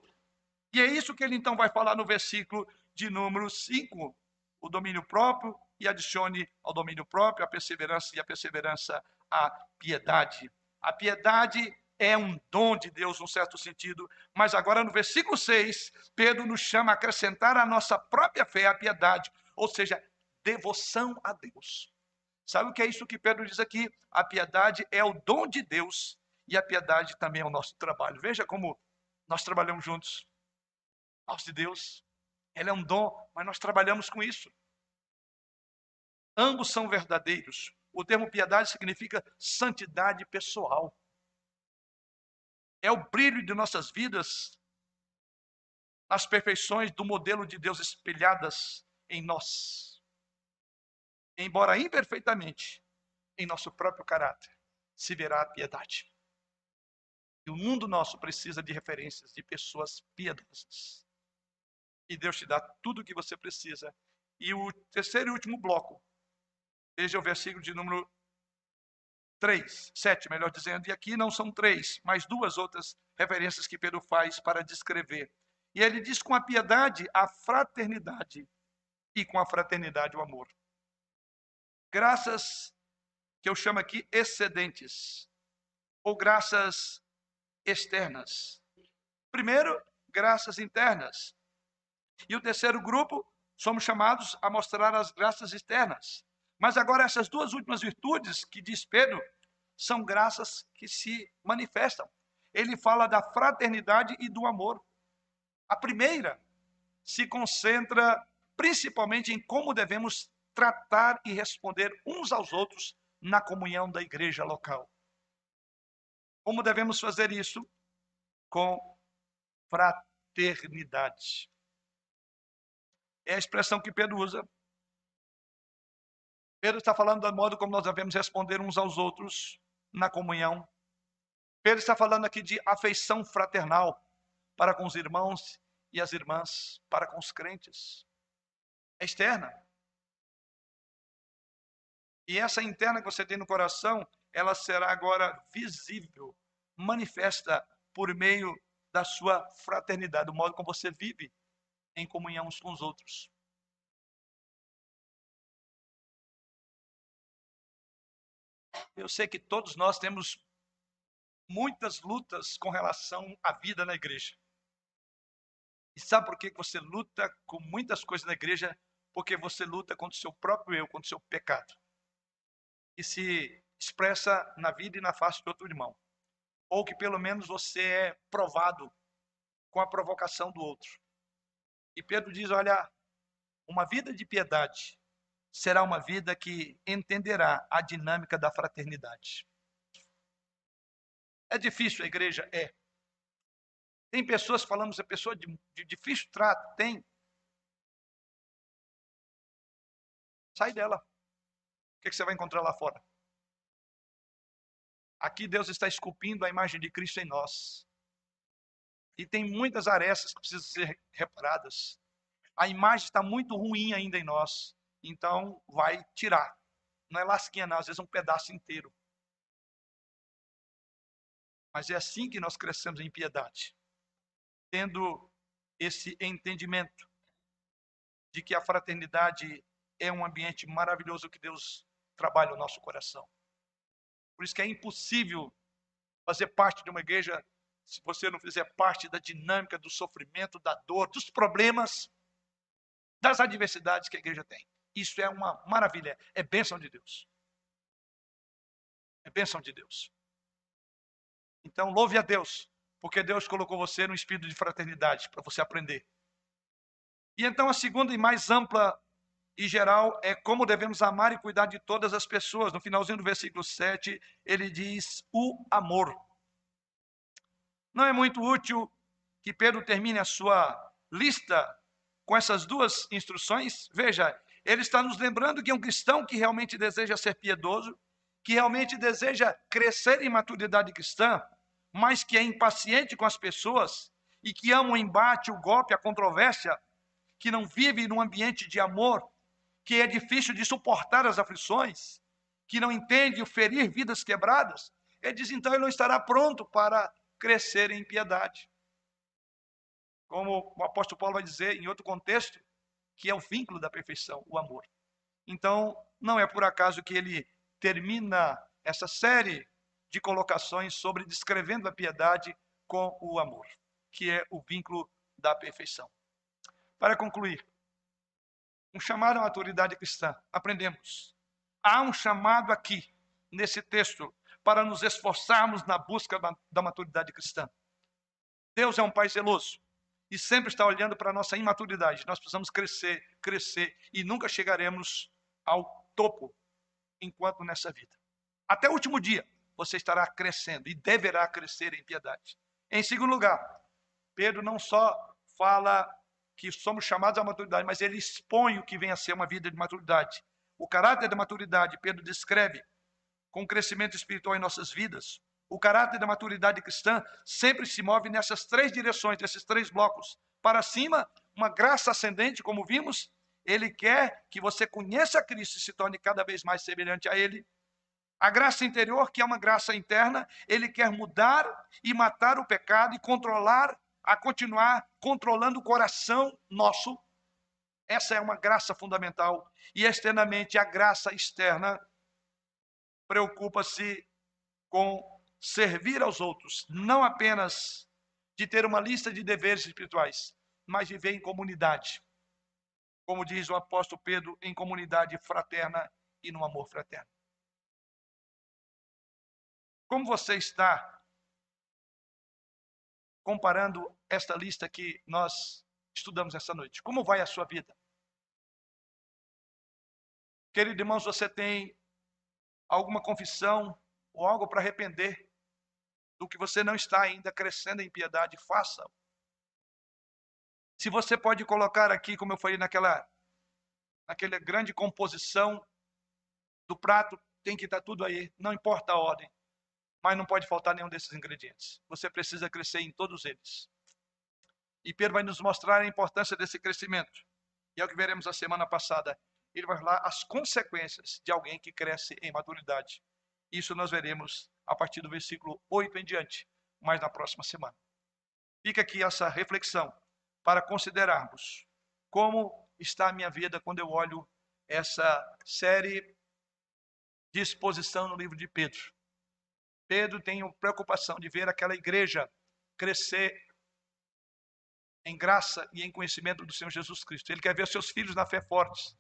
E é isso que ele então vai falar no versículo de número 5. O domínio próprio e adicione ao domínio próprio a perseverança e a perseverança a piedade. A piedade é um dom de Deus, num certo sentido, mas agora no versículo 6, Pedro nos chama a acrescentar à nossa própria fé a piedade, ou seja, devoção a Deus. Sabe o que é isso que Pedro diz aqui? A piedade é o dom de Deus e a piedade também é o nosso trabalho. Veja como nós trabalhamos juntos. Aos de Deus, ela é um dom, mas nós trabalhamos com isso. Ambos são verdadeiros. O termo piedade significa santidade pessoal. É o brilho de nossas vidas, as perfeições do modelo de Deus espelhadas em nós embora imperfeitamente, em nosso próprio caráter, se verá a piedade. E o mundo nosso precisa de referências de pessoas piedosas. E Deus te dá tudo o que você precisa. E o terceiro e último bloco, veja o versículo de número 3, 7, melhor dizendo, e aqui não são três, mas duas outras referências que Pedro faz para descrever. E ele diz com a piedade a fraternidade e com a fraternidade o amor graças que eu chamo aqui excedentes, ou graças externas. Primeiro, graças internas. E o terceiro grupo, somos chamados a mostrar as graças externas. Mas agora, essas duas últimas virtudes que diz Pedro, são graças que se manifestam. Ele fala da fraternidade e do amor. A primeira se concentra principalmente em como devemos tratar e responder uns aos outros na comunhão da igreja local. Como devemos fazer isso? Com fraternidade. É a expressão que Pedro usa. Pedro está falando do modo como nós devemos responder uns aos outros na comunhão. Pedro está falando aqui de afeição fraternal para com os irmãos e as irmãs, para com os crentes. É externa. E essa interna que você tem no coração, ela será agora visível, manifesta por meio da sua fraternidade, do modo como você vive em comunhão uns com os outros. Eu sei que todos nós temos muitas lutas com relação à vida na igreja. E sabe por que você luta com muitas coisas na igreja? Porque você luta contra o seu próprio eu, contra o seu pecado que se expressa na vida e na face de outro irmão. Ou que pelo menos você é provado com a provocação do outro. E Pedro diz: olha, uma vida de piedade será uma vida que entenderá a dinâmica da fraternidade. É difícil a igreja? É. Tem pessoas, falamos, é pessoa de, de difícil trato? Tem. Sai dela que, que você vai encontrar lá fora? Aqui Deus está esculpindo a imagem de Cristo em nós. E tem muitas arestas que precisam ser reparadas. A imagem está muito ruim ainda em nós. Então, vai tirar. Não é lasquinha, não, às vezes é um pedaço inteiro. Mas é assim que nós crescemos em piedade. Tendo esse entendimento de que a fraternidade é um ambiente maravilhoso que Deus trabalha o nosso coração. Por isso que é impossível fazer parte de uma igreja se você não fizer parte da dinâmica do sofrimento, da dor, dos problemas, das adversidades que a igreja tem. Isso é uma maravilha, é bênção de Deus. É bênção de Deus. Então, louve a Deus, porque Deus colocou você no espírito de fraternidade para você aprender. E então, a segunda e mais ampla e geral é como devemos amar e cuidar de todas as pessoas. No finalzinho do versículo 7, ele diz o amor. Não é muito útil que Pedro termine a sua lista com essas duas instruções? Veja, ele está nos lembrando que um cristão que realmente deseja ser piedoso, que realmente deseja crescer em maturidade cristã, mas que é impaciente com as pessoas e que ama o embate, o golpe, a controvérsia, que não vive num ambiente de amor, que é difícil de suportar as aflições, que não entende o ferir vidas quebradas, ele diz então ele não estará pronto para crescer em piedade. Como o apóstolo Paulo vai dizer em outro contexto, que é o vínculo da perfeição, o amor. Então, não é por acaso que ele termina essa série de colocações sobre descrevendo a piedade com o amor, que é o vínculo da perfeição. Para concluir, um chamado à maturidade cristã. Aprendemos. Há um chamado aqui, nesse texto, para nos esforçarmos na busca da maturidade cristã. Deus é um Pai zeloso e sempre está olhando para a nossa imaturidade. Nós precisamos crescer, crescer e nunca chegaremos ao topo enquanto nessa vida. Até o último dia, você estará crescendo e deverá crescer em piedade. Em segundo lugar, Pedro não só fala que somos chamados à maturidade, mas ele expõe o que vem a ser uma vida de maturidade. O caráter da maturidade, Pedro descreve com crescimento espiritual em nossas vidas. O caráter da maturidade cristã sempre se move nessas três direções, nesses três blocos. Para cima, uma graça ascendente, como vimos, ele quer que você conheça Cristo e se torne cada vez mais semelhante a Ele. A graça interior, que é uma graça interna, ele quer mudar e matar o pecado e controlar, a continuar controlando o coração nosso. Essa é uma graça fundamental. E externamente, a graça externa preocupa-se com servir aos outros, não apenas de ter uma lista de deveres espirituais, mas viver em comunidade. Como diz o apóstolo Pedro, em comunidade fraterna e no amor fraterno. Como você está comparando esta lista que nós estudamos essa noite? Como vai a sua vida? Querido irmãos, você tem alguma confissão ou algo para arrepender do que você não está ainda crescendo em piedade? Faça. Se você pode colocar aqui, como eu falei naquela, naquela grande composição do prato, tem que estar tudo aí, não importa a ordem mas não pode faltar nenhum desses ingredientes. Você precisa crescer em todos eles. E Pedro vai nos mostrar a importância desse crescimento. E é o que veremos a semana passada. Ele vai falar as consequências de alguém que cresce em maturidade. Isso nós veremos a partir do versículo 8 em diante, mais na próxima semana. Fica aqui essa reflexão para considerarmos como está a minha vida quando eu olho essa série de exposição no livro de Pedro. Pedro tem preocupação de ver aquela igreja crescer em graça e em conhecimento do Senhor Jesus Cristo. Ele quer ver seus filhos na fé fortes.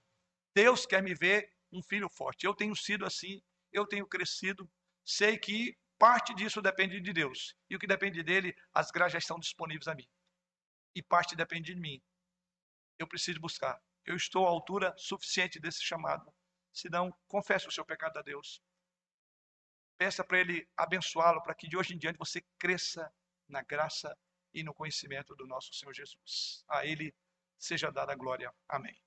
Deus quer me ver um filho forte. Eu tenho sido assim, eu tenho crescido, sei que parte disso depende de Deus. E o que depende dele, as graças estão disponíveis a mim. E parte depende de mim. Eu preciso buscar. Eu estou à altura suficiente desse chamado. Se não, confesse o seu pecado a Deus. Peça para Ele abençoá-lo, para que de hoje em diante você cresça na graça e no conhecimento do nosso Senhor Jesus. A Ele seja dada a glória. Amém.